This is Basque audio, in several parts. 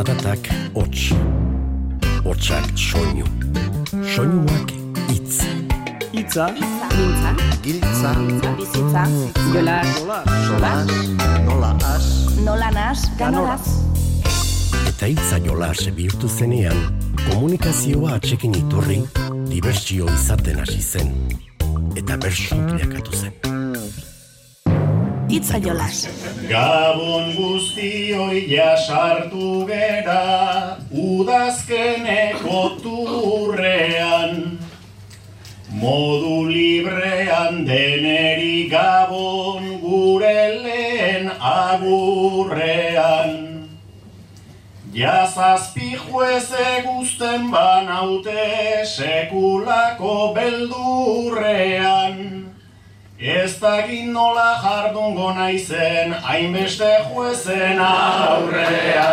Zaratak hots. Hotsak soinu. Soinuak hitz. Itza, Mintza, Giltza, bizitza, jola, sola, nola as, nola nas, ganoraz. Eta hitza jolas bihurtu zenean, komunikazioa atxekin iturri, dibertsio izaten hasi zen. Eta bersu bilakatu zen. Itza jolas. Gabon guztioi jasartu gera udazkeneko turrean Modu librean deneri gabon gure lehen agurrean. Jazazpi jueze guzten banaute sekulako beldurrean Ez dakit nola jardungo naizen hainbeste juezen aurrean.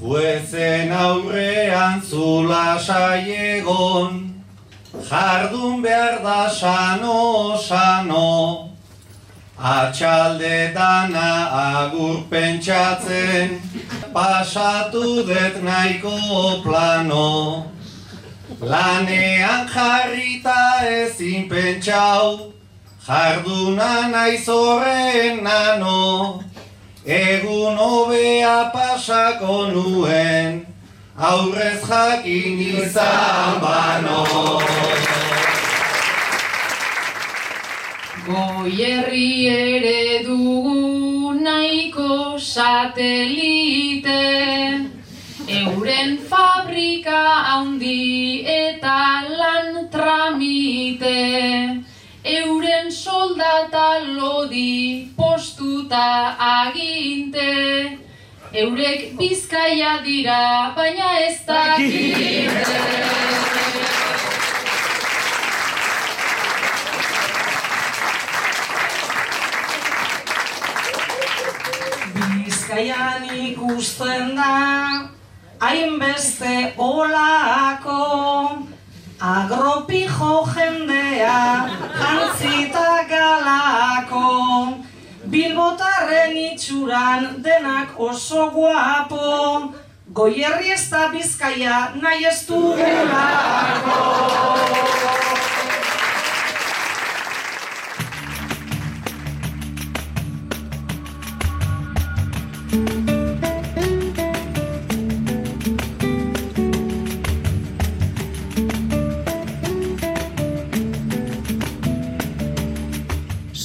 Juezen aurrean zula saiegon, jardun behar da sano, sano. Atxalde dana agur pentsatzen, pasatu dut nahiko plano. Lanean jarrita ezin pentsau, jarduna naiz horren nano. Egun hobea pasako nuen, aurrez jakin izan bano. Goierri ere satelite, euren fabrika handi eta lan tramite, euren soldata lodi postuta aginte, eurek bizkaia dira, baina ez dakite. Bizkaian ikusten da hainbeste olako agropijo jendea jantzita galako. Bilbotarren itxuran denak oso guapo Goierri ez da bizkaia nahi ez dugulako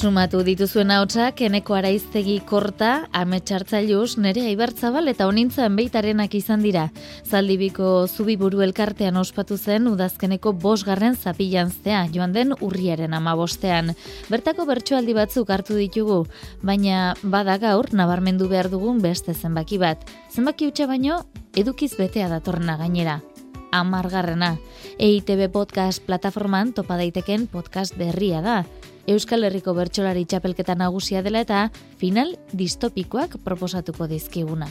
Sumatu dituzuen hautsak eneko araiztegi korta, ametxartzailuz, nere aibartzabal eta onintzen beitarenak izan dira. Zaldibiko zubiburu elkartean ospatu zen udazkeneko bosgarren zapilanztea, joan den urriaren amabostean. Bertako bertsoaldi batzuk hartu ditugu, baina bada gaur nabarmendu behar dugun beste zenbaki bat. Zenbaki utxa baino, edukiz betea datorrena gainera amargarrena. EITB Podcast plataforman topa daiteken podcast berria da. Euskal Herriko bertsolari txapelketa nagusia dela eta final distopikoak proposatuko dizkiguna.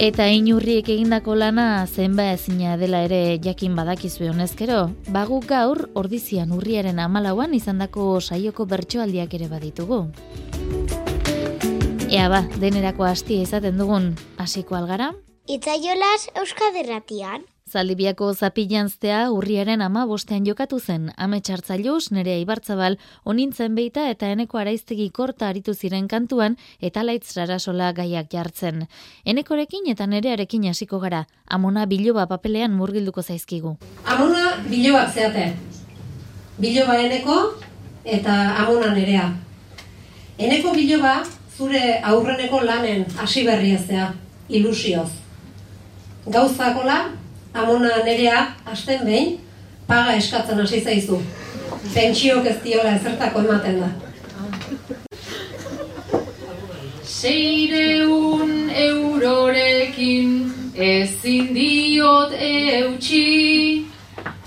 Eta inurriek egindako lana zenba ezina dela ere jakin badakizue honezkero, bagu gaur ordizian urriaren amalauan izandako saioko bertsoaldiak ere baditugu. Ea ba, denerako hastia izaten dugun hasiko algara, Itzaiolas Euskaderratian. Zaldibiako zapilanztea urriaren ama bostean jokatu zen, ametxartzailuz, nere ibartzabal, onintzen beita eta eneko araiztegi korta aritu ziren kantuan eta laitz rarasola gaiak jartzen. Enekorekin eta nerearekin hasiko gara, amona biloba papelean murgilduko zaizkigu. Amona bilobak zeate. Biloba eneko eta amona nerea. Eneko biloba zure aurreneko lanen hasi berria zea, ilusioz. Gauzakola, amona nerea, hasten behin, paga eskatzen hasi zaizu. Pentsiok ez diola ezertako ematen da. Seireun eurorekin ezin diot eutxi,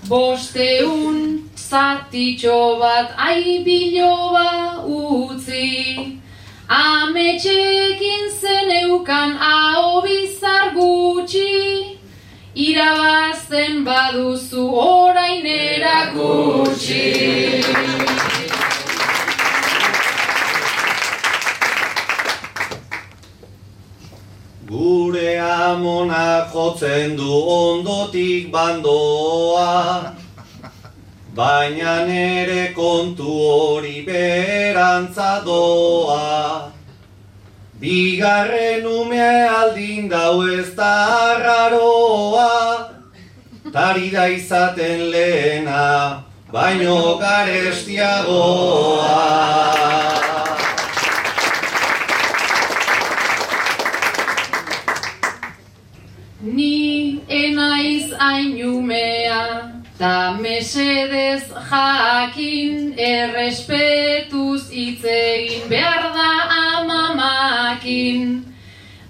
bosteun zatitxo bat aibiloba utzi. Ametxekin zeneukan hau bizar gutxi, irabazten baduzu orain erakutsi. Gure amona jotzen du ondotik bandoa, baina nere kontu hori berantza doa. Bigarren ume aldin dau ez da arraroa Tari da izaten lehena, baino garestiagoa. Ni enaiz ainumea, ta mesedez jakin, errespetuz itzegin behar da amamakin.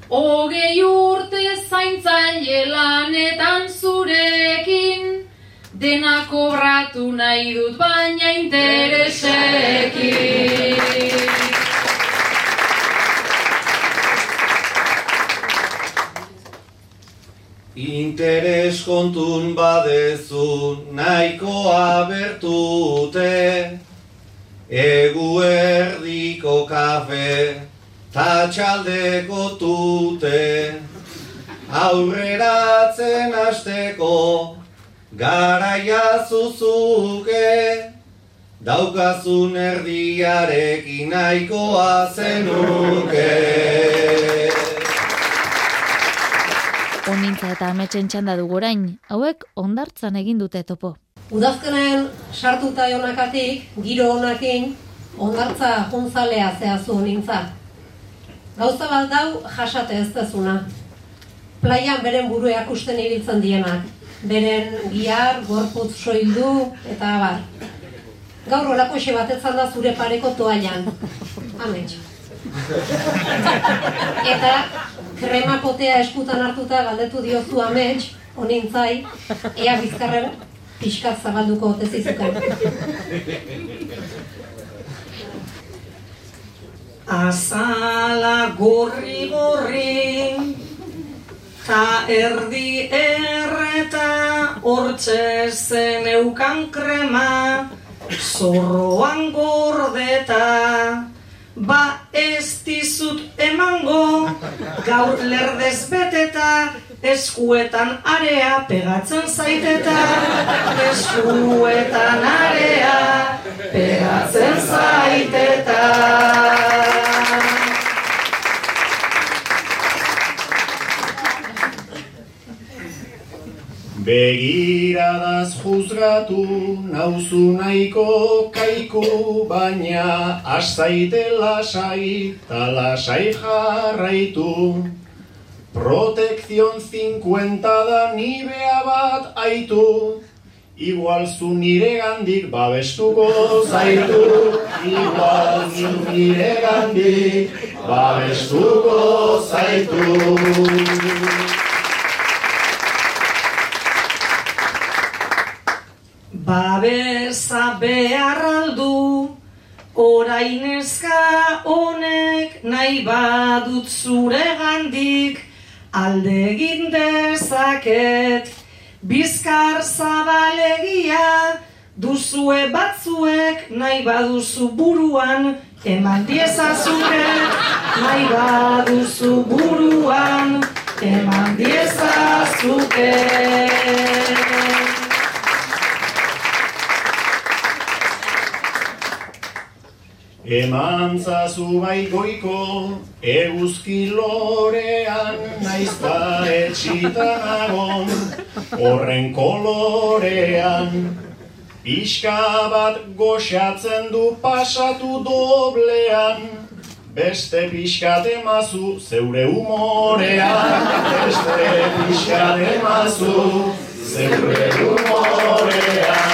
Hogei urte zaintzaile lanetan zurekin, dena kobratu nahi dut baina interesekin. Interes kontun badezu nahikoa bertute Egu erdiko kafe ta txaldeko tute Aurreratzen hasteko garaia zuzuke Daukazun erdiarekin nahikoa zenuke Onintza eta ametsen txanda dugu orain, hauek ondartzan egin dute topo. Udazkenen sartuta jonakatik, giro honakin, ondartza juntzalea zehazu nintza. Gauza bat dau jasate ez dezuna. Plaian beren buruak usten ibiltzen dienak. Beren gihar, gorputz soildu eta abar. Gaur olako xe batetzan da zure pareko toailan. Amets. Eta krema potea eskutan hartuta galdetu diozu amets, honintzai, ea bizkarren pixkat zabalduko ote zizuken. Azala gorri gorri, ta erdi erreta, hortxe zen eukan krema, zorroan gordeta, ba ez dizut emango, gaur lerdez beteta, eskuetan area pegatzen zaiteta, eskuetan area pegatzen zaiteta. Begiradaz juzgatu nauzu nahiko kaiku baina azaite lasai ta lasai jarraitu Protekzion 50 da nibea bat aitu. Igual zu nire gandik babestuko zaitu. Igual zu nire gandik babestuko zaitu. Babesa behar aldu, orain eska honek nahi badut zure gandik, alde egin dezaket, bizkar zabalegia, duzue batzuek nahi baduzu buruan, eman diezazuket, nahi baduzu buruan, eman diezazuket. Eman zazu bai goiko, eguzki lorean, naizta etxita nagon, horren kolorean. Pixka bat goxatzen du pasatu doblean, beste pixkat emazu zeure humorean, beste pixkat emazu zeure humorean.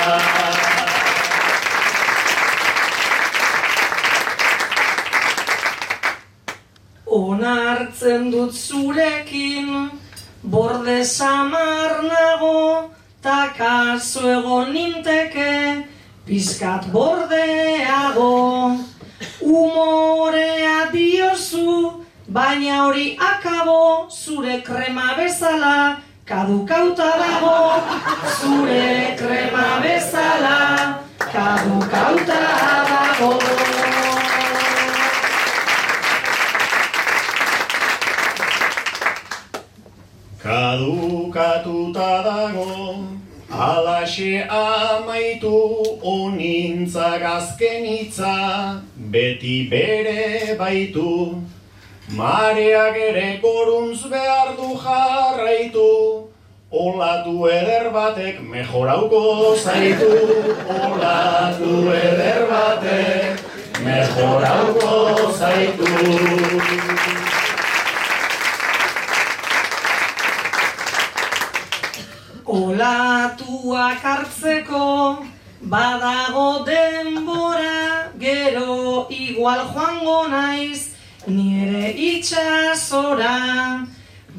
Onartzen dut zurekin, borde samar nago, ta kaso egon ninteke, pizkat bordeago. Umorea diozu, baina hori akabo, zure krema bezala, kadukauta dago. Zure krema bezala, kadukauta dago. Dago, alaxe amaitu onintzak azken hitza, beti bere baitu, mareak ere goruntz behar du jarraitu, Olatu eder batek mejorauko zaitu, olatu eder batek mejorauko zaitu. Olatuak hartzeko badago denbora gero igual joango naiz nire itxasora.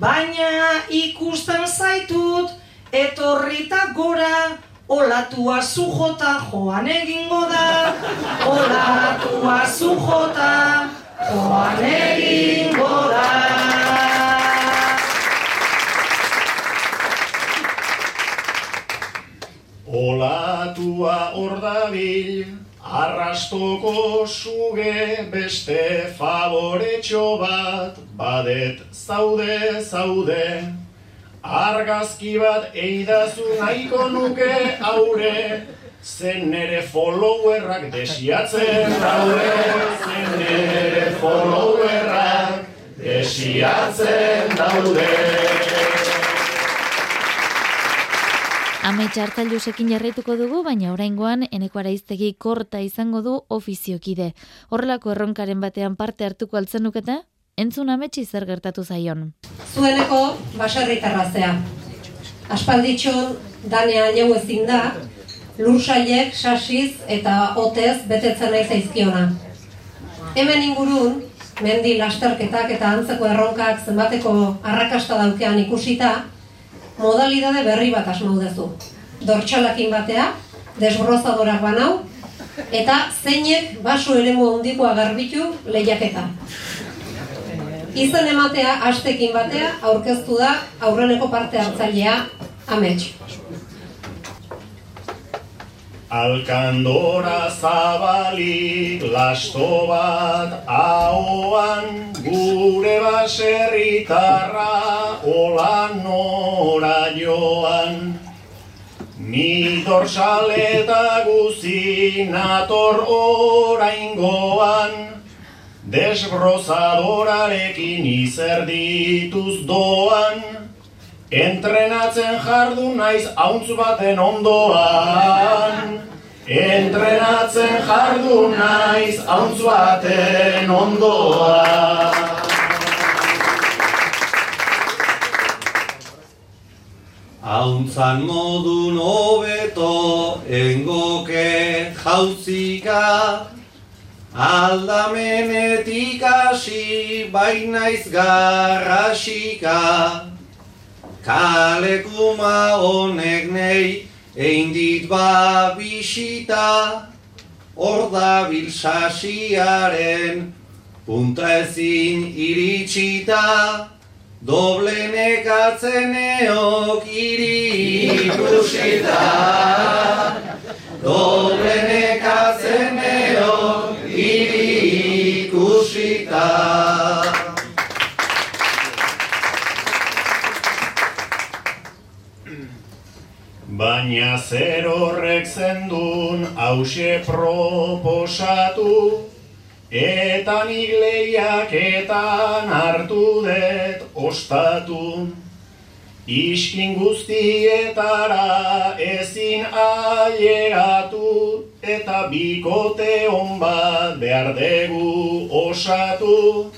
Baina ikusten zaitut etorrita gora olatua sujota joan egingo da. Olatua sujota joan egingo da Olatua hor dabil, arrastoko suge beste favoretxo bat, badet zaude, zaude. Argazki bat eidazu nahiko nuke aure, zen nere followerrak desiatzen daude, zen nere followerrak desiatzen daude. Amets hartzailusekin jarraituko dugu, baina oraingoan eneko araiztegi korta izango du ofiziokide. Horrelako erronkaren batean parte hartuko altzen nukete? Entzun ametsi zer gertatu zaion. Zueneko baserritarra zea. Aspalditxon danea jau ezin da, lursailek, sasiz eta hotez betetzen nahi zaizkiona. Hemen ingurun, mendi lasterketak eta antzeko erronkak zenbateko arrakasta daukean ikusita, modalidade berri bat asmau dezu. Dortxalakin batea, desbrozadorak banau, eta zeinek baso eremu handikoa garbitu lehiaketa. Izen ematea astekin batea aurkeztu da aurreneko parte hartzailea amets. Alkandora zabalik lasto bat ahoan gure baserritarra hola nora joan. Ni dorsaleta guzi nator oraingoan, desbrozadorarekin izerdituz doan, Entrenatzen jardu naiz hauntz baten ondoan. Entrenatzen jardu naiz hauntz baten ondoan. Hauntzan modun hobeto engoke jauzika Aldamenetik hasi bainaiz garrasika Kalekuma honek nei egin dit ba bisita Hor da bilsasiaren punta ezin iritsita. Doble nekatzeneok irikusita. Doble nekatzeneok horrek zendun hause proposatu Eta nik lehiaketan hartu dut ostatu. Iskin guztietara ezin ailegatu Eta bikote hon bat behar dugu osatu.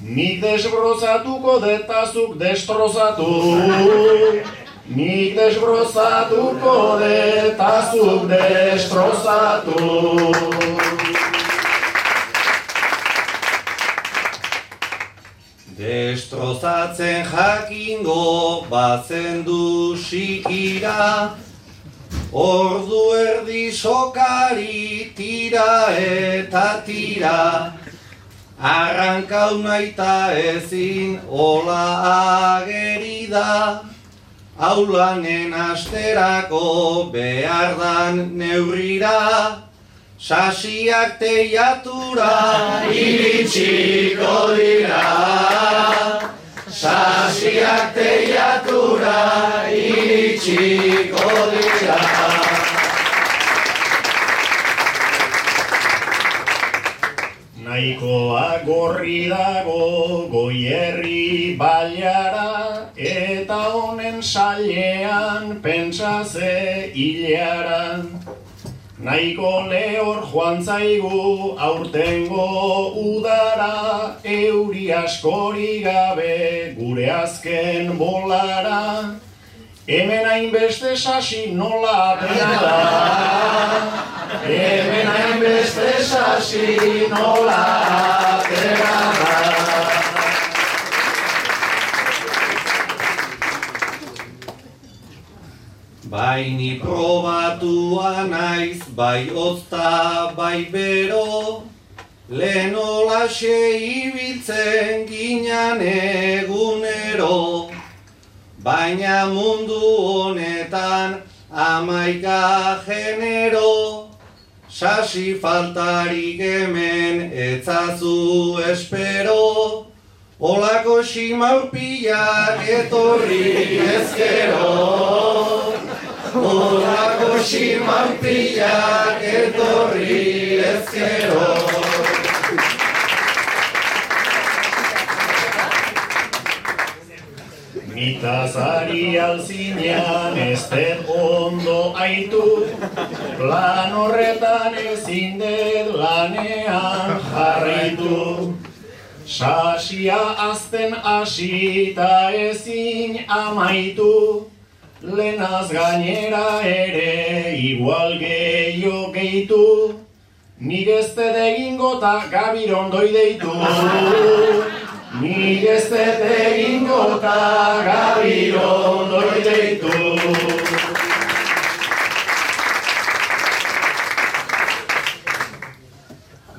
Nik desbrozatuko detazuk destrozatu Nik desbrozatuko detazuk destrozatu Destrozatzen jakingo bazen du sikira Ordu erdi sokari tira eta tira. Arrankau naita ezin ola ageri da Aulanen asterako behar dan neurrira Sasiak teiatura iritsiko dira sasiak teiatura iritsiko dira. Nahikoa gorri dago goierri baliara eta honen sailean pentsa ze hilearan. Nahiko lehor joan zaigu aurtengo udara euri askori gabe gure azken bolara. Hemen hainbeste sasi nola atera da. Hemen hainbeste sasi nola atera da. Bai ni probatua naiz, bai ozta, bai bero, lehen olaxe ibiltzen ginean egunero. Baina mundu honetan amaika genero, sasi faltarik hemen etzazu espero, Olako simaurpiak etorri ezkero. Olako simaurpiak etorri ezkero Mitazari alzinean ez den ondo aitu. Plan horretan ezin dut lanean jarraitu. Sasia azten hasita ezin amaitu. Lenaz gainera ere igual gehiago gehitu. Nik ez dut egingo eta gabirondoi deitu Nik ez dut egingo eta gabirondoi deitu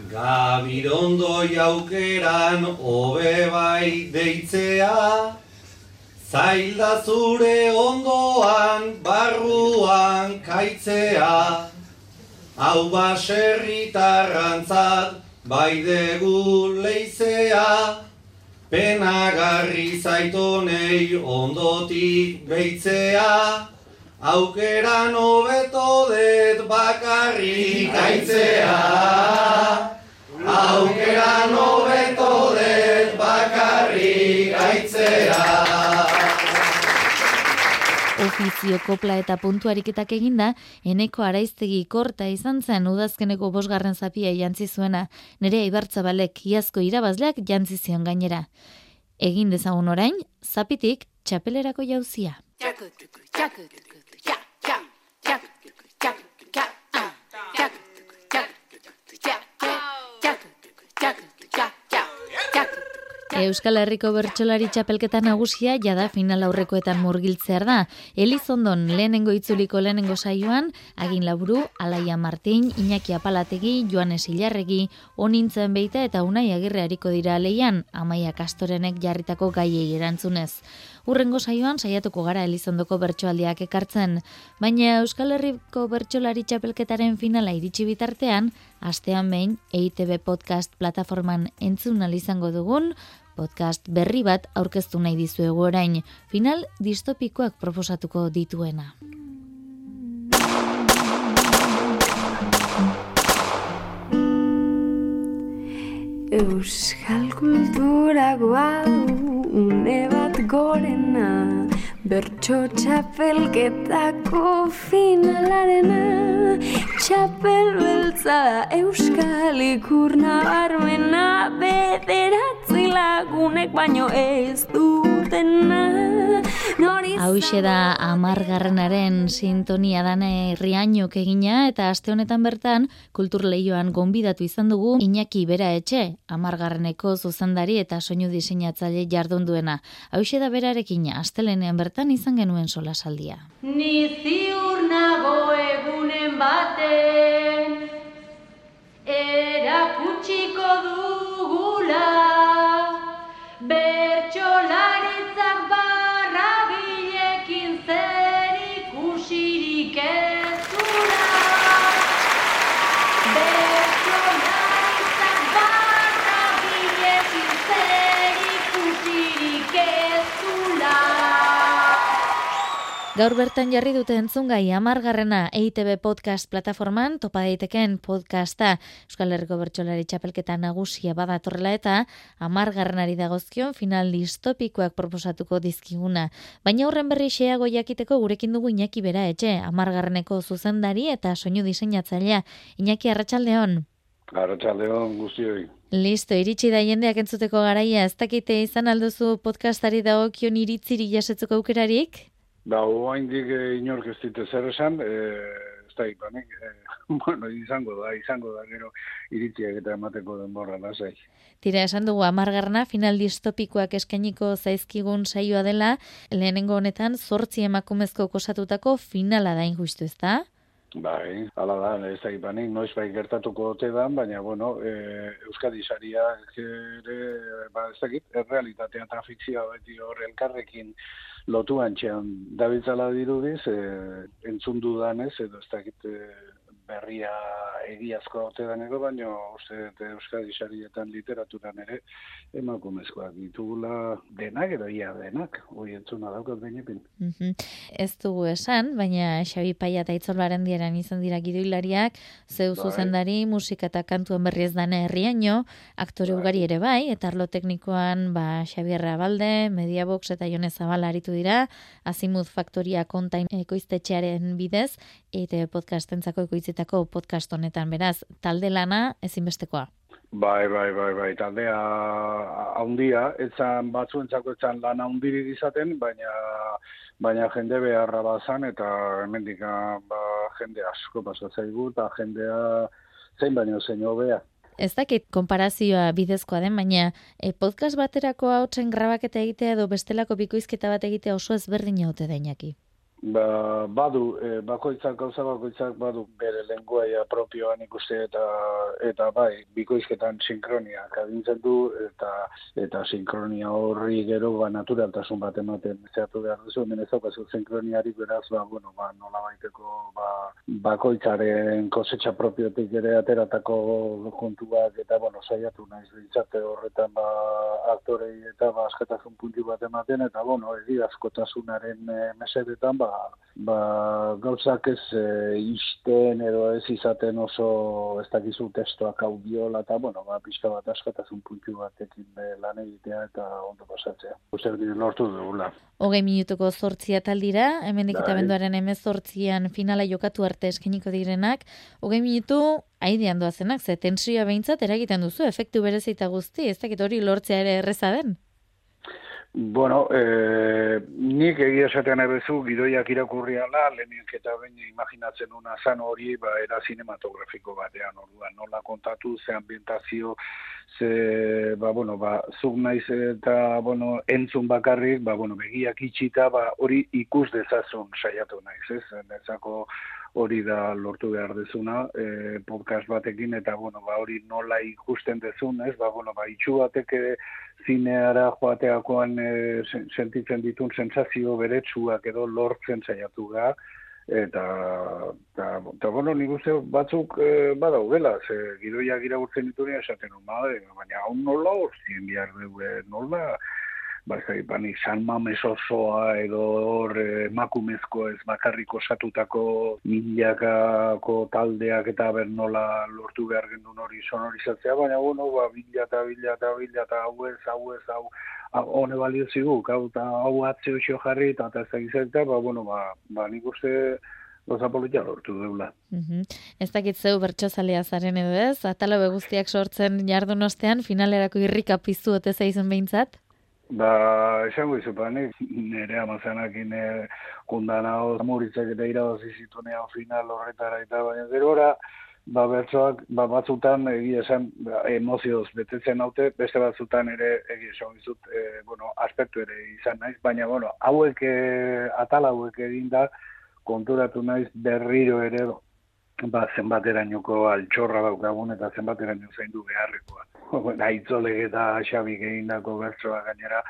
Gabirondoi aukeran hobe bai deitzea Zailda zure ondoan barruan kaitzea. Hau baserritarrantzat bai degu leizea Penagarri zaitonei ondotik beitzea Aukeran hobeto det bakarrik aitzea Aukeran hobeto det bakarrik aitzea Ofizio kopla eta puntuariketak eginda, eneko araiztegi korta izan zen udazkeneko bosgarren zapia jantzi zuena, nire ibartzabalek iazko irabazleak jantzi zion gainera. Egin dezagun orain, zapitik txapelerako jauzia. Euskal Herriko bertsolari txapelketa nagusia jada final aurrekoetan murgiltzear da. Elizondon lehenengo itzuliko lehenengo saioan, Agin Laburu, Alaia Martin, Iñaki Apalategi, Joanes Ilarregi, Onintzen beita eta Unai Agirre hariko dira leian, Amaia Kastorenek jarritako gaiei erantzunez. Urrengo saioan saiatuko gara Elizondoko bertsoaldiak ekartzen, baina Euskal Herriko bertsolari txapelketaren finala iritsi bitartean, astean behin EITB podcast plataforman entzun izango dugun, podcast berri bat aurkeztu nahi dizuegu orain, final distopikoak proposatuko dituena. Euskal kultura guadu une bat gorena Bertso txapelketako finalarena Txapel beltza da euskal ikurna barmena Bederatzi lagunek baino ez dutena Hauxe da amargarrenaren sintonia dane riainok egina eta aste honetan bertan kultur lehioan gonbidatu izan dugu Iñaki Bera Etxe, amargarreneko zuzendari eta soinu diseinatzaile jardun duena. Hauxe da berarekin astelenean bertan izan genuen solasaldia. Ni ziur nago egunen baten erakutsiko dugula Baby. Gaur bertan jarri dute entzungai amargarrena EITB podcast plataforman topa daiteken podcasta Euskal Herriko Bertsolari txapelketa nagusia badatorrela eta amargarrenari dagozkion final distopikoak proposatuko dizkiguna. Baina horren berri xeago jakiteko gurekin dugu Iñaki bera etxe, amargarreneko zuzendari eta soinu diseinatzailea. Iñaki Arratsaldeon. Arratsaldeon guztioi. Listo, iritsi da jendeak entzuteko garaia, ez dakite izan alduzu podcastari dagokion iritziri jasetzeko aukerarik? Ba, oaindik e, inork ez dite zer esan, e, ez da ipanik, e, bueno, izango da, izango da, gero iritziak eta emateko denborra da, zai. Tira, esan dugu, amargarna, final distopikoak eskainiko zaizkigun saioa dela, lehenengo honetan, zortzi emakumezko kosatutako finala da injustu, ez da? Bai, ala da, ez da ipanik, noiz bai gertatuko ote da, baina, bueno, e, Euskadi saria ere, ba, ez dakit, errealitatea eta fikzioa beti hor elkarrekin lotu antxean dabiltzala dirudiz, e, entzun dudanez, edo ez dakit e, berria egiazko ote daneko, baina uste eta Euskadi sarietan literaturan ere emakumezkoak ditugula denak edo ia denak, hoi entzuna daukat bainepin. Mm Ez dugu esan, baina Xabi Paia eta Itzolbaren diaren izan dira gidoilariak, zeu bai. zuzendari, musika eta kantuen berri ez dana herriaino, aktore bai. ugari ere bai, eta arlo teknikoan ba, Xabi Errabalde, Mediabox eta Jone Zabala aritu dira, Azimuz Faktoria kontain ekoiztetxearen bidez, eta podcastentzako ekoizitako podcast honetan, beraz, talde lana ezinbestekoa. Bai, bai, bai, bai, taldea haundia, etzan batzuentzako etzan lan haundirik izaten, baina baina jende beharra bazan, eta hemendik ba, jende asko pasatzaigu, eta jendea zein baino zein hobea. Ez dakit konparazioa bidezkoa den, baina e, podcast baterako hau grabaketa egitea edo bestelako bikoizketa bat egitea oso ezberdin haute dainaki. Ba, badu, e, bakoitzak gauza bakoitzak badu bere lenguaia propioan ikuste eta eta bai, bikoizketan sinkronia kabintzen du eta eta sinkronia horri gero ba naturaltasun bat ematen zehatu behar duzu, hemen ez daukazu sinkroniari beraz, ba, bueno, ba, nola baiteko ba, bakoitzaren kosetxa propiotik ere ateratako kontuak eta, bueno, saiatu naiz dintzate horretan ba, aktorei eta ba, askatasun puntu bat ematen eta, bueno, askotasunaren e, mesedetan, ba, ba, gauzak ez e, isten edo ez izaten oso ez dakizu testoak hau biola eta, bueno, ba, pixka bat askatazun puntu batekin be, lan egitea eta ondo pasatzea. Dira lortu dugula. Hogei minutuko zortzia taldira, hemen dikita bai. benduaren emez zortzian finala jokatu arte eskeniko direnak, hogei minutu haidean doazenak, ze tensioa behintzat eragiten duzu, efektu berezita guzti, ez dakit hori lortzea ere erreza den? Bueno, eh, nik egia esatean ebezu, gidoiak irakurri ala, lehenik eta bain imaginatzen una zan hori, ba, era cinematografiko batean, orduan, nola kontatu, ze ambientazio, ze, ba, bueno, ba, zuk naiz eta, bueno, entzun bakarrik, ba, bueno, begiak itxita, ba, hori ikus dezazun saiatu naiz, ez? Nezako hori da lortu behar dezuna, e, podcast batekin, eta, bueno, ba, hori nola ikusten dezun, ez? Ba, bueno, ba, itxu batek zineara joateakoan e, sentitzen ditun sensazio beretsuak edo lortzen saiatu ga, eta, eta, eta bueno, nik uste batzuk e, badau gela, ze gidoia gira urtzen ditu esaten, baina hau nola hor zien bihar dugu, nola, ba, ez da, san mames osoa edo hor eh, emakumezko ez bakarriko osatutako milakako taldeak eta ber nola lortu behar gendun hori sonorizatzea, baina bueno, ba, bila eta bila eta bila eta hau ez, hau ez, hau hone balio ziguk, hau eta hau atzeo xo jarri eta eta ez da ba, bueno, ba, ba nik uste Goza politia lortu deula. Mm Ez dakit zeu bertxozalea zaren edo ez, atalo guztiak sortzen jardun ostean, finalerako irrika piztu ote zaizun behintzat? Ba, esango izu, ba, nire amazanekin e, kundana hau amuritzak eta irabazi zitunean final horretara eta baina gerora, ba, bertsoak, ba, batzutan egia esan ba, emozioz betetzen haute, beste batzutan ere egia esan izut, e, bueno, aspektu ere izan naiz, baina, bueno, hauek, e, atal hauek egin da, konturatu naiz berriro ere, ba, zenbaterainoko altxorra daukagun eta zenbateraino zein du beharrekoa aitzole eta xabik egindako bertsoa gainera,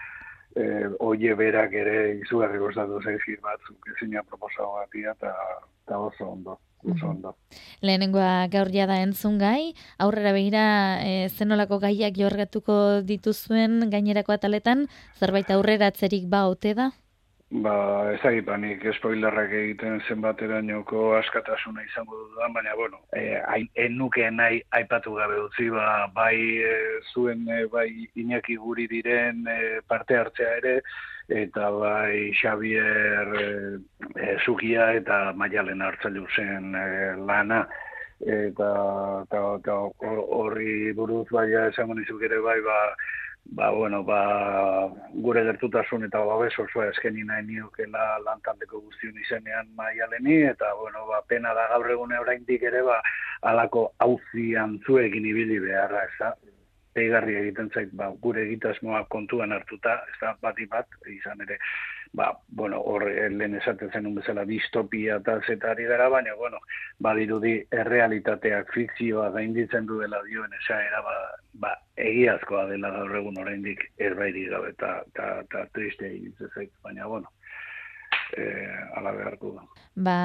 e, oie berak ere izugarri gozatu zaizkir batzuk, ezina proposau batia, eta oso ondo. Oso ondo. Lehenengoa gaur jada entzun gai, aurrera behira e, zenolako gaiak jorgatuko dituzuen gainerako ataletan, zerbait aurrera atzerik ba ote da? Ba, ez da nik spoilerrak egiten zenbaterainoko askatasuna izango dudan, baina, bueno, e, enuke nahi aipatu gabe utzi, ba, bai e, zuen, e, bai Iñaki guri diren e, parte hartzea ere, eta bai Xavier e, e, Zugia eta Maialen hartzailu zen e, lana, eta horri buruz bai esango nizuk ere bai, ba, ba, bueno, ba, gure gertutasun eta babes osoa eskeni nahi niokela lantaldeko guztion izenean maialeni, eta, bueno, ba, pena da gaur egune oraindik ere, ba, alako hauzian zuekin ibili beharra, ez peigarri egiten zait, ba, gure egitasmoa kontuan hartuta, ez da, bat bat, izan ere, ba, bueno, hor eh, lehen esaten zenun bezala distopia eta zetari gara, baina, bueno, badirudi errealitateak fikzioa gainditzen du dela dioen esaera, ba, ba, egiazkoa dela gaur egun oraindik erbairi gabe eta, triste egitzen baina, bueno, eh, ala beharko da. Ba,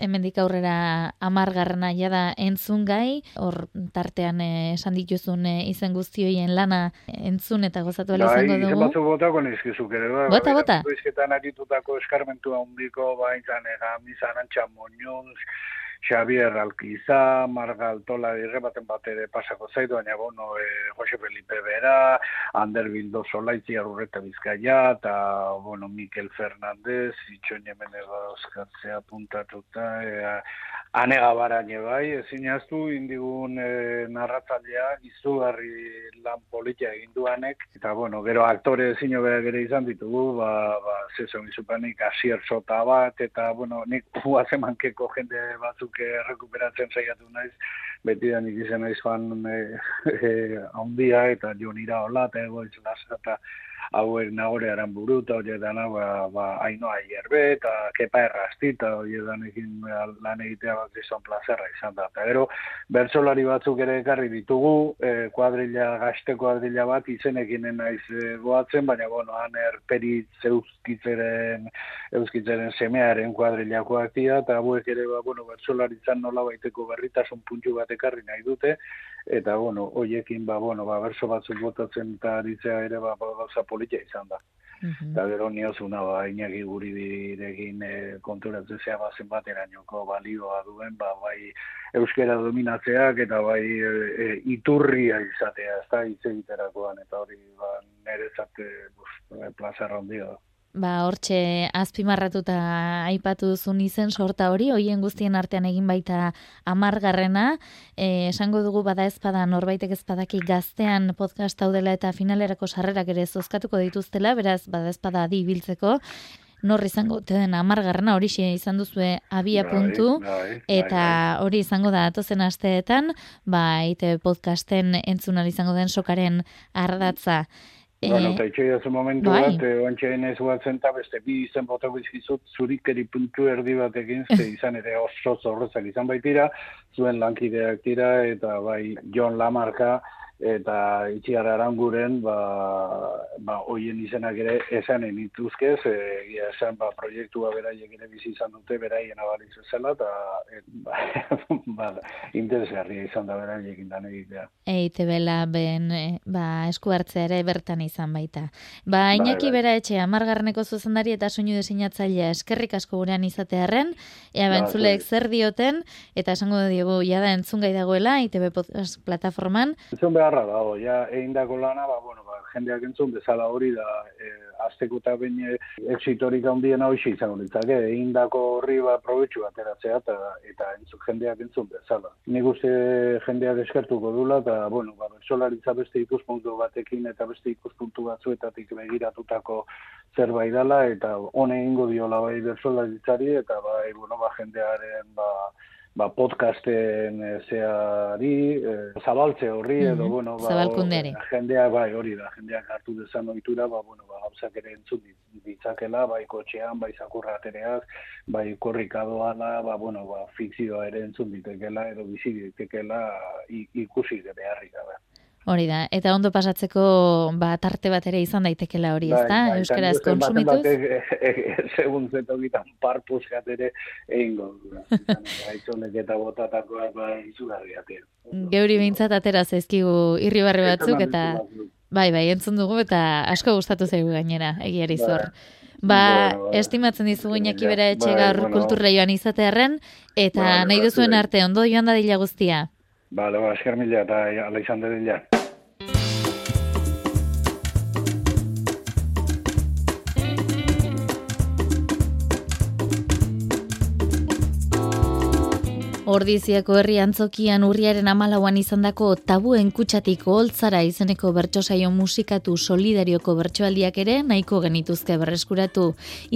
hemendik aurrera amargarrena ja da entzun gai, hor tartean eh, esan dituzun eh, izen guztioien lana entzun eta gozatu ala bai, izango dugu. Bai, batzu botako nizkizuk ere, ba, bota, ba, bota. Izketan aritutako eskarmentua hundiko, ba, izan, ega, mizan antxa Xavier Alkiza, Marga Altola irrebaten bat ere pasako zaitu, baina bueno, e, Jose Felipe Bera, Ander Bildo Solaitzi Arrurreta Bizkaia, eta bueno, Mikel Fernandez, Itxoin Jemenez Euskatzea puntatuta, e, anega baraine bai, ezin jaztu, indigun e, narratzailea, izugarri lan politia egin duanek, eta bueno, gero aktore ezin ere izan ditugu, ba, ba, zezon izupanik, asier sota bat, eta bueno, nik huazemankeko jende batzuk rekuperatzen saiatu naiz, beti da nik izan naiz fan e, e, ondia eta jonira hola, eta ego eta hauek nagore aran buru, eta hori dana, ba, ba, ainoa hierbe, eta kepa errasti, eta hori danekin lan egitea bat izan plazerra izan da. Eta gero, bertsolari batzuk ere ekarri ditugu, e, kuadrilla, gazte kuadrilla bat, izenekin naiz e, goatzen, baina, bueno, han erperitz euskitzeren, euskitzeren semearen kuadrillakoak dira, eta hauek ere, ba, bueno, bertsolari zan nola baiteko berritasun puntu bat ekarri nahi dute, eta bueno, hoiekin ba bueno, ba berso batzuk botatzen eta aritzea ere ba, ba gauza politia izan da. Mhm. Eta gero niozuna ba Iñaki guri birekin e, eh, konturatzen ba zenbaterainoko balioa duen, ba bai euskera dominatzeak eta bai e, iturria izatea, ezta hitz egiterakoan eta hori ba nerezate bus plaza rondio ba, hortxe azpimarratuta aipatu duzun izen sorta hori, hoien guztien artean egin baita amargarrena, e, esango dugu bada ezpada norbaitek ezpadaki gaztean podcast hau dela eta finalerako sarrerak ere zozkatuko dituztela, beraz bada ezpada adi biltzeko, nor izango den amargarrena hori izan duzue abia bai, puntu, bai, bai, eta hori izango da atozen asteetan, ba, ite podcasten entzunal izango den sokaren ardatza. Eh, bueno, eta itxoi da momentu bai. bat, eh, oantxe ez guatzen eta beste bi izen bota guzkizut zurikeri puntu erdi batekin, ze izan ere oso zorrezak izan baitira, zuen lankideak tira, eta bai John Lamarka, eta itxiara aranguren, ba, ba, oien izenak ere esanen ituzkez, e, esan ba, proiektua beraiek ere bizi izan dute, beraien abaliz zela, eta et, ba, ba, interesgarria izan da beraiek indan egitea. Eite bela, ben, e, ba, esku hartzea ere bertan izan baita. Ba, bai, inaki bai. bera etxe, amargarneko zuzendari eta soinu desinatzailea eskerrik asko gurean izatearen, ea ba, bentzulek zer dioten, eta esango dugu, jada entzungai dagoela, ITB plataforman. Entzun beharra dago, ja, egin lana, ba, bueno, ba, jendeak entzun bezala hori da, e, azteko eta bain exitorik handien hau izango ditzake, egin dako horri ba, probetxu ateratzea, eta, eta entzun jendeak entzun bezala. Nik uste jendeak eskertuko dula, eta, bueno, ba, bersolaritza beste ikuspuntu batekin, eta beste ikuspuntu batzuetatik begiratutako zerbait dela, eta hone ingo diola bai bersolaritzari, eta bai, bueno, ba, jendearen, ba, ba, podcasten e, zeari, e, zabaltze horri, edo, mm -hmm. bueno, ba, jendea, bai, hori da, jendeak hartu dezan oitura, ba, bueno, ba, gauzak ere entzun ditzakela, bai, kotxean, bai, zakurra atereaz, bai, korrikadoala, ba, bueno, ba, fikzioa ere entzun ditekela, edo bizi ditekela, ikusi de beharrik, gabe. Hori da, eta ondo pasatzeko ba, tarte bat ere izan daitekela hori, ez da? Bai, Euskaraz konsumituz? E, e, segun zeto gitan parpuz gatere egin godu. Aitzolek eta botatakoa ba, izugarri Geuri bintzat atera zaizkigu irri barri batzuk, eta bai, bai, entzun dugu, eta asko gustatu zaigu gainera, egiari zor. Bai. Ba, Bueno, estimatzen dizugu Iñaki bera etxe gaur kulturra joan izatearren, eta nahi duzuen arte, ondo joan da dila guztia. Bale, ba, esker mila eta ala izan dedila. Ordiziako herri antzokian urriaren amalauan izandako tabuen kutsatik oholtzara izeneko bertsosaio musikatu solidarioko bertsoaldiak ere nahiko genituzke berreskuratu.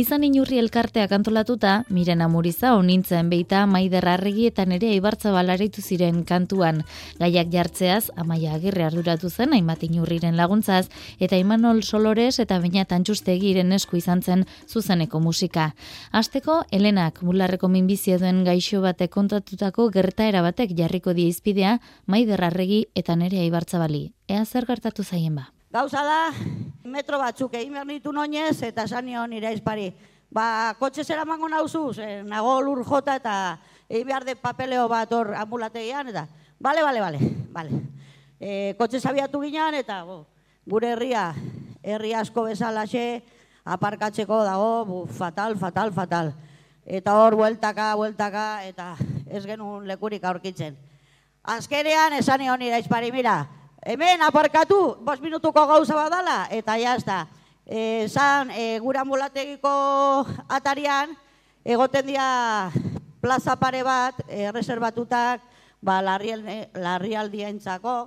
Izan inurri elkarteak antolatuta, miren amuriza onintzen beita maider arregi eta nere ibartza balaritu ziren kantuan. Gaiak jartzeaz, amaia agirre arduratu zen, hainbat inurriren laguntzaz, eta Imanol Solores eta Beñat Antxustegiren esku izan zen zuzeneko musika. Asteko, Helenak mularreko minbizia duen gaixo batek kontatutako gertaera batek jarriko die izpidea Maider Arregi eta Nerea Ibartzabali. Ea zer gertatu zaien ba. Gauza da, metro batzuk egin behar nitu noinez, eta esan nion nire izpari. Ba, kotxe zera mango nauzu, nago lur jota eta egin behar de papeleo bat hor ambulategian, eta, bale, bale, bale, bale. E, kotxe zabiatu ginean, eta bo, gure herria, herri asko bezalaxe, aparkatzeko dago, bu, fatal, fatal, fatal. Eta hor, bueltaka, bueltaka, eta ez genuen lekurik aurkitzen. Azkenean, esan nion nire izpari, mira, hemen aparkatu, bost minutuko gauza badala, eta jazta. Esan, e, gure ambulategiko atarian, egoten dira plaza pare bat, e, reservatutak, ba, larrial- larrialdientzako,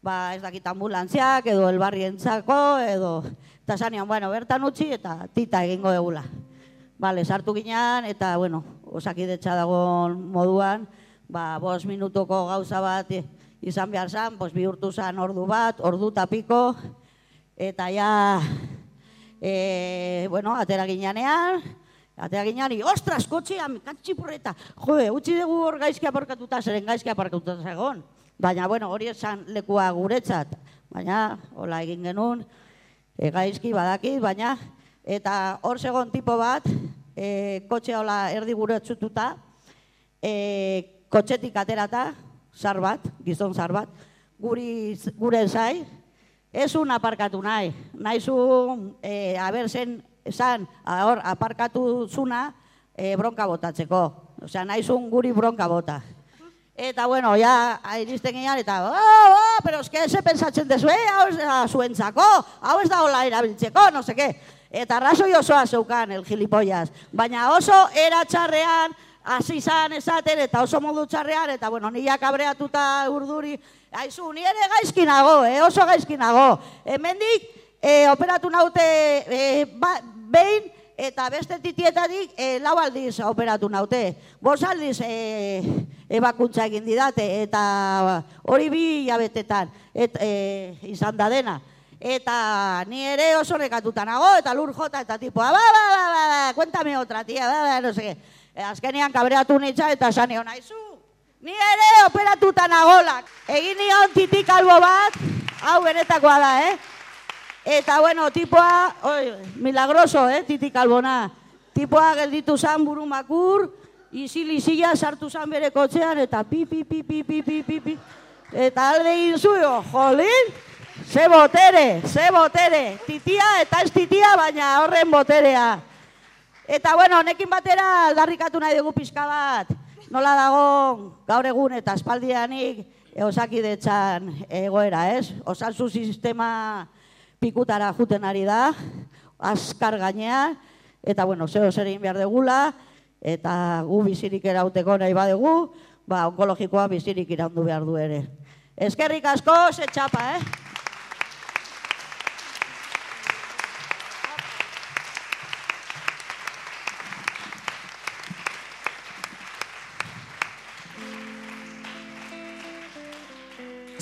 ba, ez dakit ambulantziak, edo elbarrientzako, edo, eta esan nion, bueno, bertan utzi, eta tita egingo egula. Bale, sartu ginean, eta, bueno, osakidetza dagoen moduan, ba, bos minutuko gauza bat izan behar zan, bos bihurtu zan ordu bat, ordu tapiko, eta ja, e, bueno, atera gineanean, atera ginean, ostras, kotxea, mikantxipurreta, jo, utzi dugu hor gaizki aparkatuta, zeren gaizki aparkatuta zegoen. Baina, bueno, hori esan lekua guretzat, baina, hola egin genuen, e, gaizki badakit, baina, eta hor zegoen tipo bat, e, kotxea hola erdi guretzututa, e, kotxetik aterata, zar bat, gizon zar bat, guri, gure zai, ez un aparkatu nahi, nahi zu, e, haber zen, esan, hor, aparkatu zuna, e, bronka botatzeko. Osea, nahi zun guri bronka bota. Eta, bueno, ja, iristen ginean, eta, oh, oh, pero eske, ze pensatzen dezu, eh, hau ez da zuentzako, hau ez da hola erabiltzeko, no seke. Eta arrazoi osoa zeukan, el gilipollas. Baina oso eratxarrean, hasi izan esaten, eta oso modu txarrean, eta, bueno, nila kabreatuta urduri, Aizu, ni ere gaizki nago, eh, oso gaizki nago. Hemendik eh, operatu naute eh, ba, behin eta beste titietatik eh, lau aldiz operatu naute. Bos aldiz eh, ebakuntza egin didate eta hori bi jabetetan et, eh, izan da dena. Eta ni ere oso nekatuta nago, eta lur jota, eta tipoa, ba, ba, ba, ba, ba, cuéntame otra, tia, ba, ba, no qué. Eh, azkenean kabreatu nitza eta esan nion, aizu, Ni ere operatuta nagolak. Egin nion titik albo bat, hau benetakoa da, eh? Eta, bueno, tipoa, oi, milagroso, eh, titik albona. Tipoa gelditu zan buru makur, isil-isila sartu zan bere kotxean, eta pi, pi, pi, pi, pi, pi, pi, pi. Eta alde egin zuio, jolin, ze botere, ze botere. Titia eta ez titia, baina horren boterea. Eta, bueno, honekin batera aldarrikatu nahi dugu pixka bat nola dago gaur egun eta espaldianik e, osakidetzan egoera, ez? Osasu sistema pikutara juten ari da, askar gainea, eta bueno, zeo zer egin behar degula, eta gu bizirik erauteko nahi badegu, ba, onkologikoa bizirik iraundu behar du ere. Eskerrik asko, ze txapa, eh?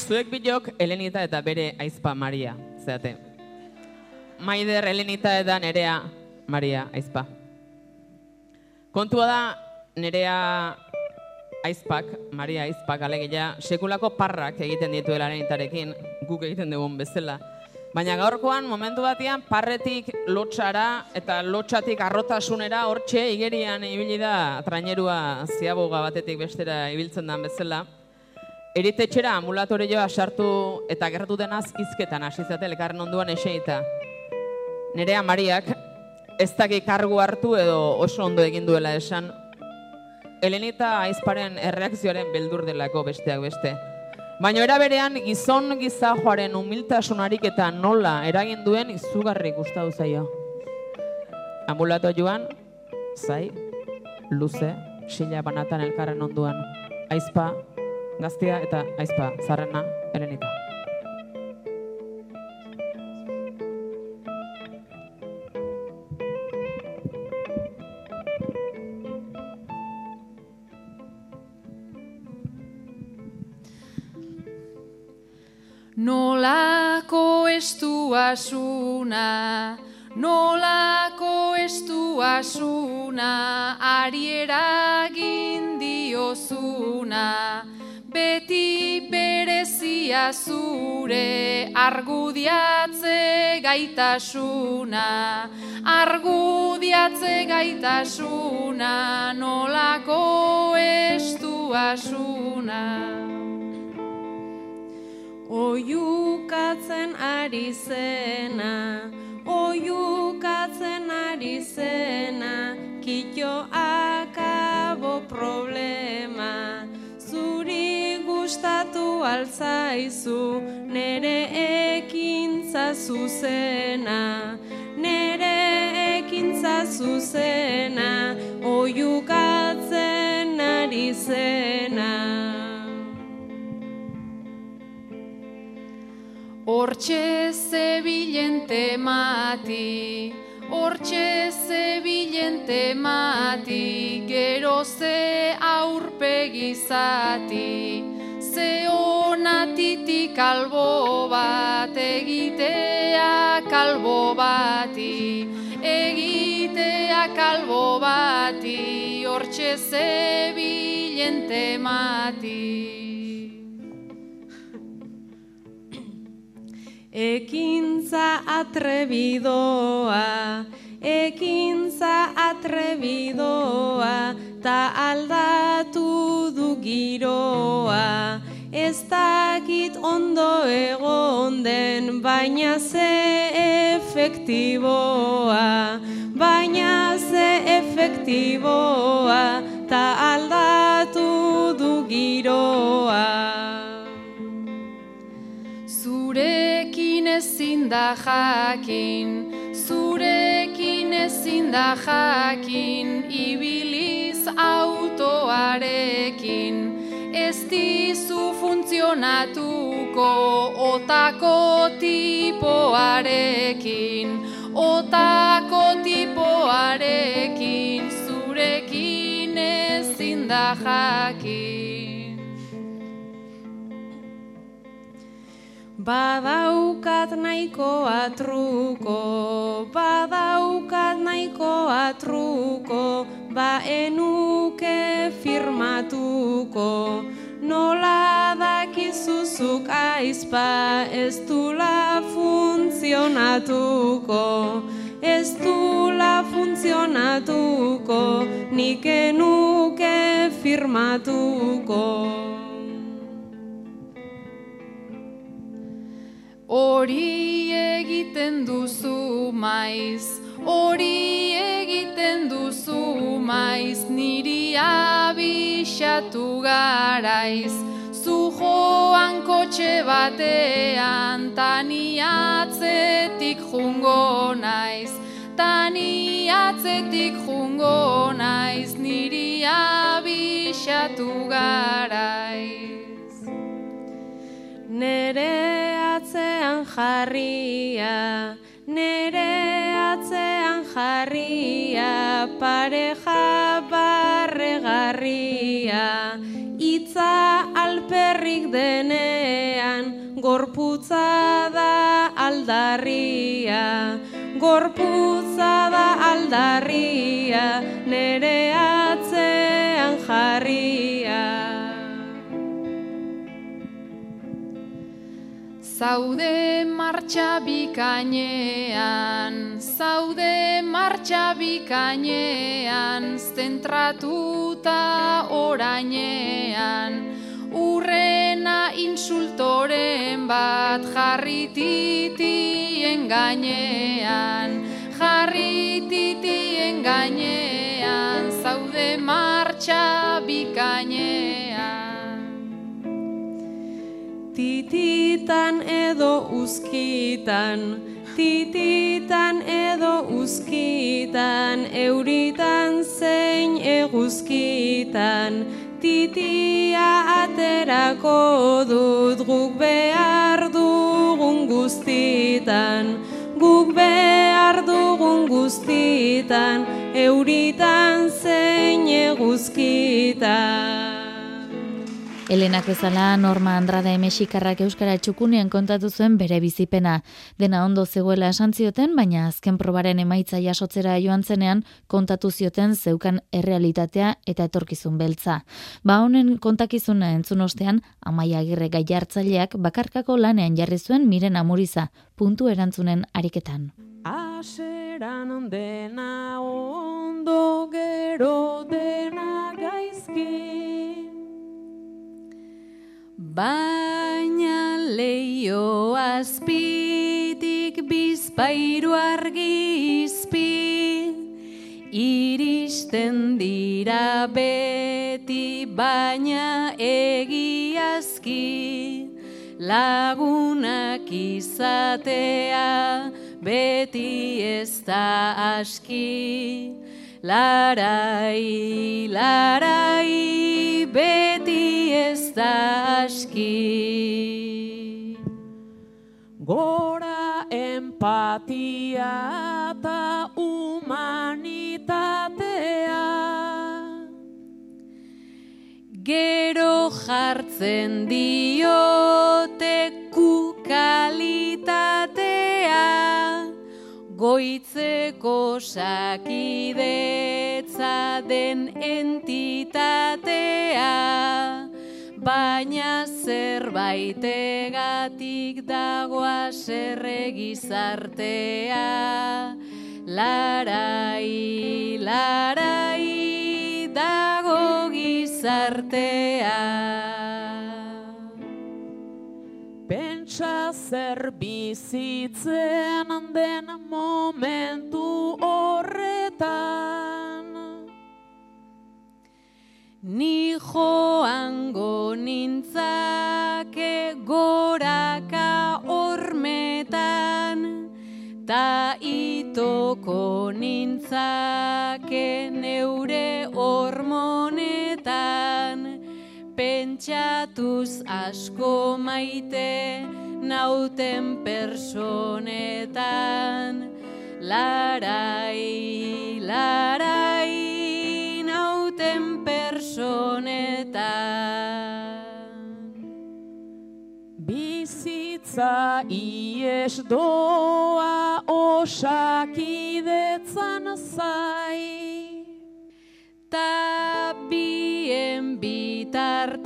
Zuek bilok Elenita eta bere aizpa Maria, zeate. Maider Elenita eta nerea Maria aizpa. Kontua da nerea aizpak, Maria aizpak alegia, sekulako parrak egiten dituela Elenitarekin, guk egiten dugun bezala. Baina gaurkoan, momentu batean, parretik lotxara eta lotxatik arrotasunera hortxe igerian ibili da trainerua ziaboga batetik bestera ibiltzen den bezala. Eritetxera ambulatorioa sartu eta gertu denaz izketan hasi zate elkarren onduan eseita. Nerea Mariak ez daki kargu hartu edo oso ondo egin duela esan. Elenita aizparen erreakzioaren beldur delako besteak beste. Baina era berean gizon gizajoaren humiltasunarik eta nola eragin duen izugarri gustatu zaio. Ambulato joan, zai, luze, sila banatan elkarren onduan. Aizpa, gaztea eta aizpa, zarrena, elenita. Nolako estuasuna, nolako estuasuna, ari eragin diozuna, beti berezia zure argudiatze gaitasuna, argudiatze gaitasuna, nolako estuasuna. Oiukatzen ari zena, oiukatzen ari zena, kito akabo problema. Gustatu altzaizu, nere ekintza zuzena, nere ekintza zuzena, oiukatzen ari zena. Hortxe zebilen temati, hortxe zebilen temati, gero ze aurpegizati, ze onatitik kalbo bat, egitea kalbo bati, egitea kalbo bati, hortxe zebilen temati. Ekintza atrebidoa, ekintza atrebidoa, ta aldatu du giroa. Ez dakit ondo egon den, baina ze efektiboa, baina ze efektiboa, ta aldatu du giroa. Zurekin ezin da jakin, zurekin ezin da jakin, ibiliz autoarekin, ez dizu funtzionatuko otako tipoarekin, otako tipoarekin, zurekin ezin da jakin. Badaukat nahikoa truko, badaukat nahikoa truko, ba enuke firmatuko. Nola dakizuzuk aizpa ez dula funtzionatuko, ez dula funtzionatuko, nik enuke firmatuko. Hori egiten duzu maiz, hori egiten duzu maiz, niri abixatu garaiz. Zu joan kotxe batean, tani atzetik jungo naiz, tani atzetik jungo naiz, niri abixatu garaiz. Nere atzean jarria, nere atzean jarria, pareja barregarria, itza alperrik denean, gorputza da aldarria, gorputza da aldarria, nere Zaude martxa bikainean, zaude martxa bikainean, zentratuta orainean, urrena insultoren bat jarrititien gainean, jarrititien gainean, zaude martxa bikainean. Tititan edo uzkitan, tititan edo uzkitan, euritan zein eguzkitan, titia aterako dut guk behar dugun guztitan, guk behar dugun guztitan, euritan zein eguzkitan. Elenak bezala Norma Andrade Mexikarrak Euskara txukunean kontatu zuen bere bizipena. Dena ondo zegoela esan zioten, baina azken probaren emaitza jasotzera joan zenean kontatu zioten zeukan errealitatea eta etorkizun beltza. Ba honen kontakizuna entzun ostean, amaia agirre gai bakarkako lanean jarri zuen miren amuriza, puntu erantzunen ariketan. Aseran dena ondo gero dena gaizki Baina leio azpitik bizpairu argizpi. Iristen dira beti baina egiazki. Lagunak izatea beti ez da aski Larai, larai, beti ez da aski. Gora empatia eta humanitatea. Gero jartzen diote kukalitatea. Goitzeko sakidetza den entitatea, baina zerbaitegatik dagoa serre gizartea. Larai, larai, dago gizartea. Pentsa zer bizitzen den momentu horretan. Ni joango nintzake goraka hormetan, ta itoko nintzake neure hormonetan, pentsatuz asko maite nauten personetan. Larai, larai, nauten personetan. Bizitza ies doa osakidetzan zai. Ta bien bitartean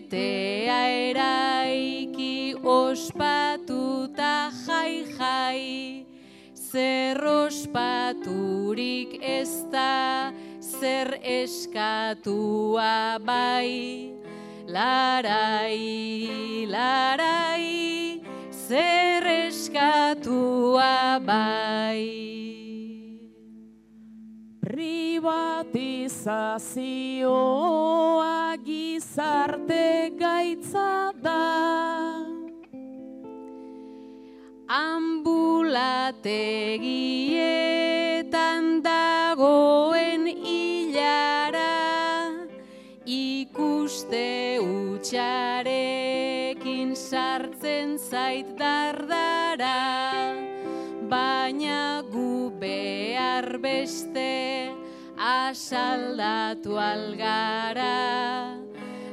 atxetea eraiki ospatuta jai jai zer ospaturik ez da zer eskatua bai larai larai zer eskatua bai. Privatizazioa gizarte gaitza da. Ambulategietan dagoen hilara ikuste utxarekin sartzen zait dardara, baina behar beste asaldatu algara.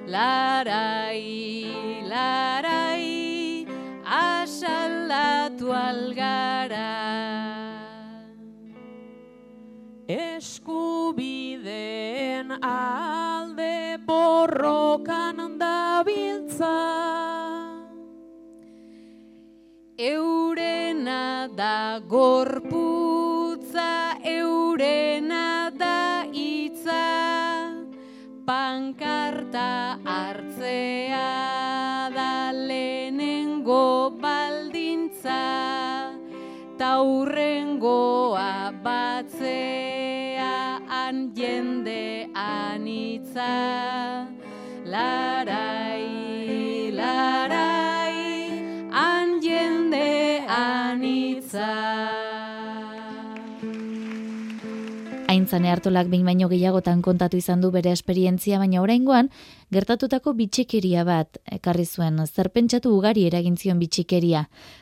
Larai, larai, asaldatu algara. Eskubideen alde borrokan dabiltza. Eurena da gorputza, pankarta hartzea da lehenengo baldintza, taurrengoa batzea han jende anitza. Larai, larai, han jende anitza. Aintzane hartolak behin baino gehiagotan kontatu izan du bere esperientzia, baina oraingoan gertatutako bitxikeria bat ekarri zuen. Zer pentsatu ugari eragin zion bitxikeria.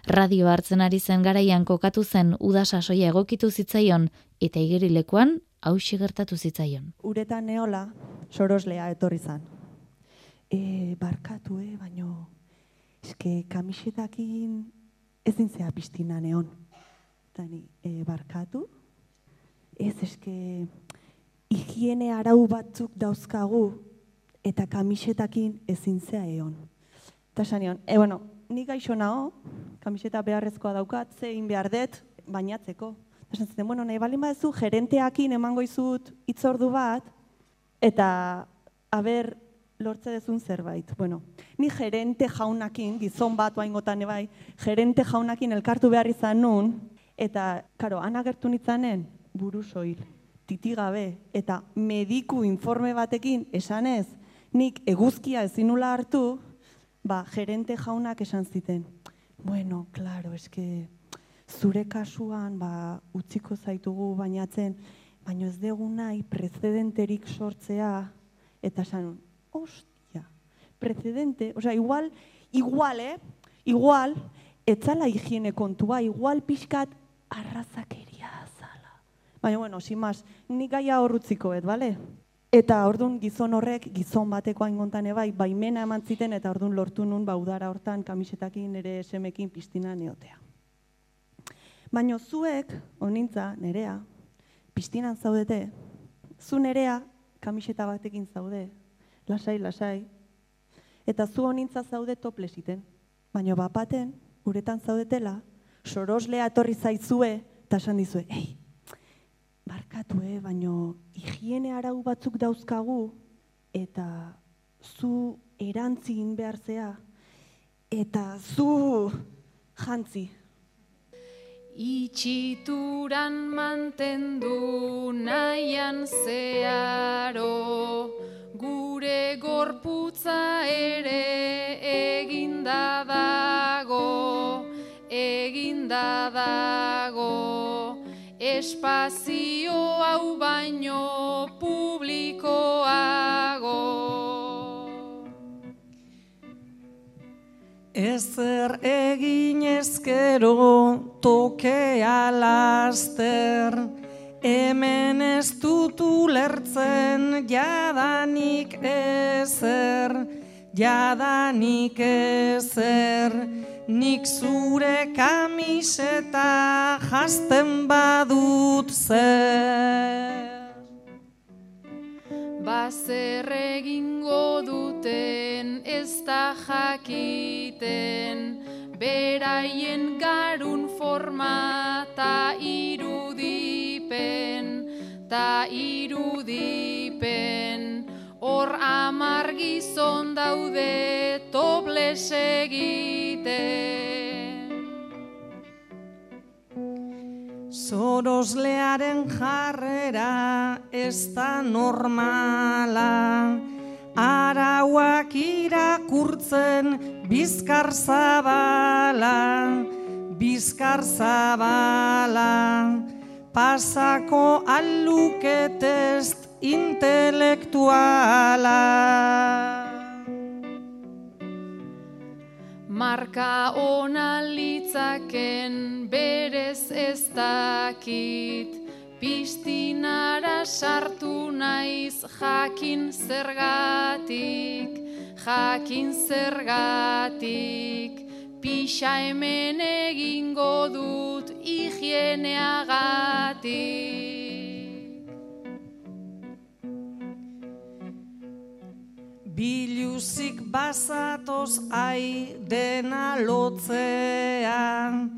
Radio hartzen ari zen garaian kokatu zen uda sasoia egokitu zitzaion eta igerilekuan hauxe gertatu zitzaion. Uretan neola soroslea etorri zan. E, barkatu, eh, baino eske kamisetakin ezin zea piztina neon. Tani, e, barkatu, Ez eske higiene arau batzuk dauzkagu eta kamisetakin ezin zea eon. Ta sanion, e bueno, ni gaixo nao, kamiseta beharrezkoa daukat, zein behar dut bainatzeko. Ta santzen, bueno, nahi balin baduzu gerenteakin emango izut hitzordu bat eta aber lortze dezun zerbait. Bueno, ni gerente jaunakin, gizon bat baingotan ebai, gerente jaunakin elkartu behar izan nun, eta, karo, anagertu nitzanen, buru soil, titigabe, eta mediku informe batekin esanez, nik eguzkia ezinula hartu, ba, gerente jaunak esan ziten. Bueno, claro, eske zure kasuan, ba, utziko zaitugu bainatzen, baino ez dugu nahi precedenterik sortzea, eta esan, ostia, precedente, osea, igual, igual, eh? Igual, etzala higiene kontua, igual pixkat arrazakeria zala. Baina, bueno, sin más, nik gaia horrutziko bet, bale? Eta ordun gizon horrek, gizon bateko aingontan ebai, baimena eman ziten, eta ordun lortu nun, ba, udara hortan, kamisetakin, ere esemekin piztina neotea. Baina zuek, onintza, nerea, piztinan zaudete, zu nerea, kamiseta batekin zaude, lasai, lasai, eta zu honintza zaude toplesiten. Baina bapaten, uretan zaudetela, soroslea etorri zaizue, eta esan dizue, ei, barkatu, eh, baino higiene arau batzuk dauzkagu, eta zu erantzin behar zea, eta zu jantzi. Itxituran mantendu nahian zeharo, gure gorputza ere eginda dago, eginda dago, espazio hau baino publikoago. Ezer egin ezkero tokea laster, hemen ez dut ulertzen jadanik ezer, jadanik ezer, nik zure kamiseta jasten badut zer. Bazer egingo duten ez da jakiten, beraien garun forma ta irudipen, ta irudipen, hor amar gizon daude tobles egiten. Soroslearen jarrera ez da normala, arauak irakurtzen bizkar zabala, bizkar zabala, pasako aluketest intelektuala. Marka ona litzaken berez ez dakit, Pistinara sartu naiz jakin zergatik, jakin zergatik, Pixa hemen egingo dut higieneagatik. Biluzik bazatoz ai dena lotzean,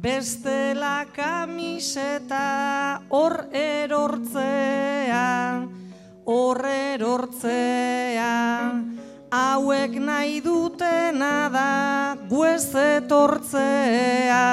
bestela kamiseta hor erortzea, hor erortzea, hauek nahi dutena da guez etortzea.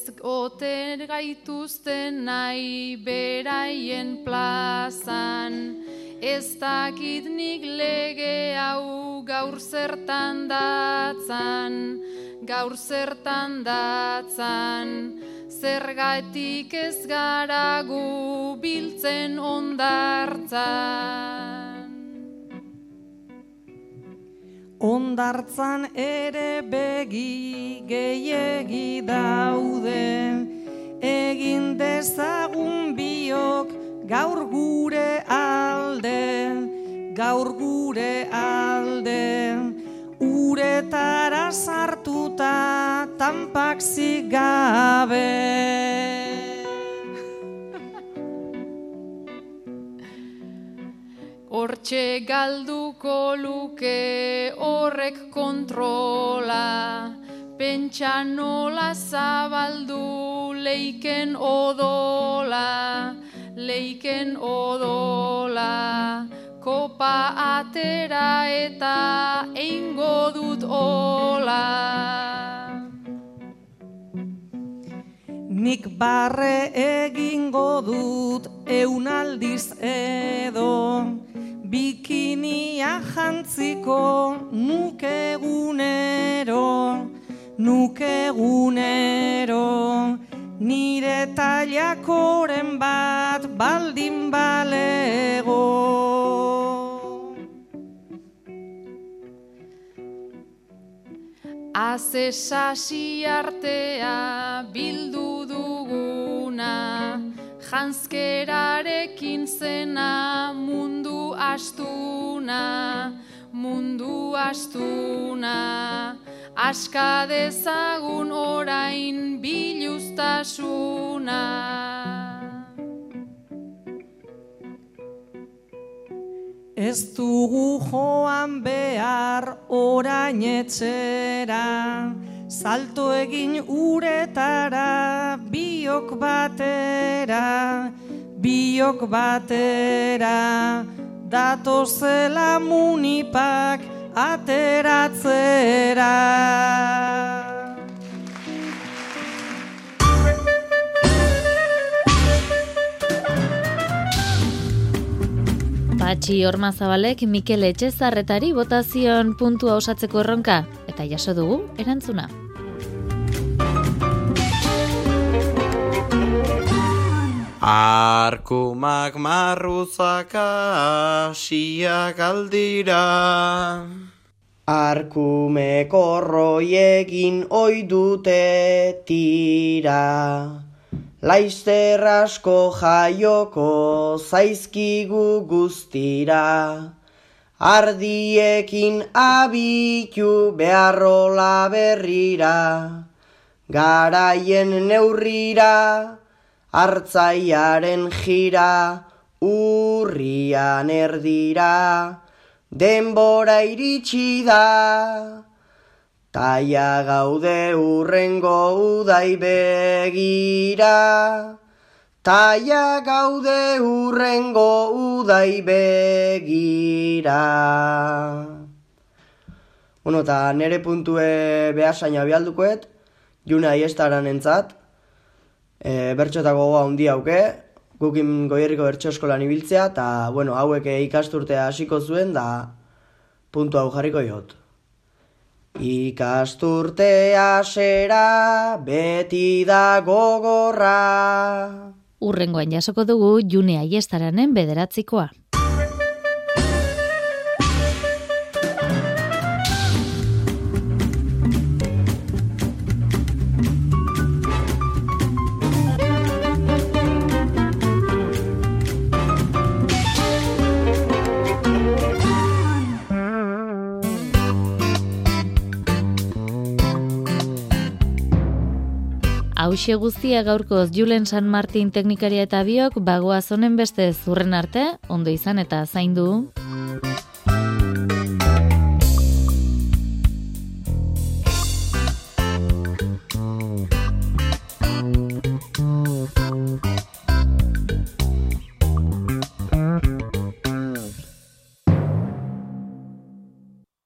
Ez oten gaituzten nahi beraien plazan, ez dakit nik lege hau gaur zertan datzan, gaur zertan datzan, zergatik ez gara gu biltzen ondartzan. Ondartzan ere begi gehiegi daude, egin dezagun biok gaur gure alde, gaur gure alde, uretara sartuta tampak zigabe. Hortxe galduko luke horrek kontrola, pentsa nola zabaldu leiken odola, leiken odola, kopa atera eta eingo dut ola. Nik barre egingo dut eun aldiz edo, bikinia jantziko nuke egunero, nuke egunero, nire tailakoren bat baldin balego. Haze sasi artea bildu duguna, janskerarekin zena mundu astuna, mundu astuna. Aska dezagun orain biluztasuna. Ez dugu joan behar orain etxera, salto egin uretara, biok batera, biok batera, datozela munipak ateratzera. Patxi Orma Zabalek Mikel Etxezarretari botazion puntua osatzeko erronka eta jaso dugu erantzuna. Arkumak marruzaka asiak aldira. Arkume korroiegin oidute tira. Laizter asko jaioko zaizkigu guztira Ardiekin abitu beharrola berrira Garaien neurrira hartzaiaren jira, urrian erdira, denbora iritsi da. Taia gaude urrengo udai begira, taia gaude urrengo udai begira. Bueno, eta nere puntue behasaina bialdukoet, juna iestaran entzat, e, bertxotako gogoa hundi hauke, gukin goierriko bertxo eskolan ibiltzea, eta, bueno, hauek ikasturtea hasiko zuen, da puntu hau jarriko jot. Ikasturtea sera beti da gogorra. Urrengoan jasoko dugu June Aiestaranen bederatzikoa. Hauxe guztia gaurkoz Julen San Martin teknikaria eta biok bagoaz honen beste zurren arte, ondo izan eta zaindu.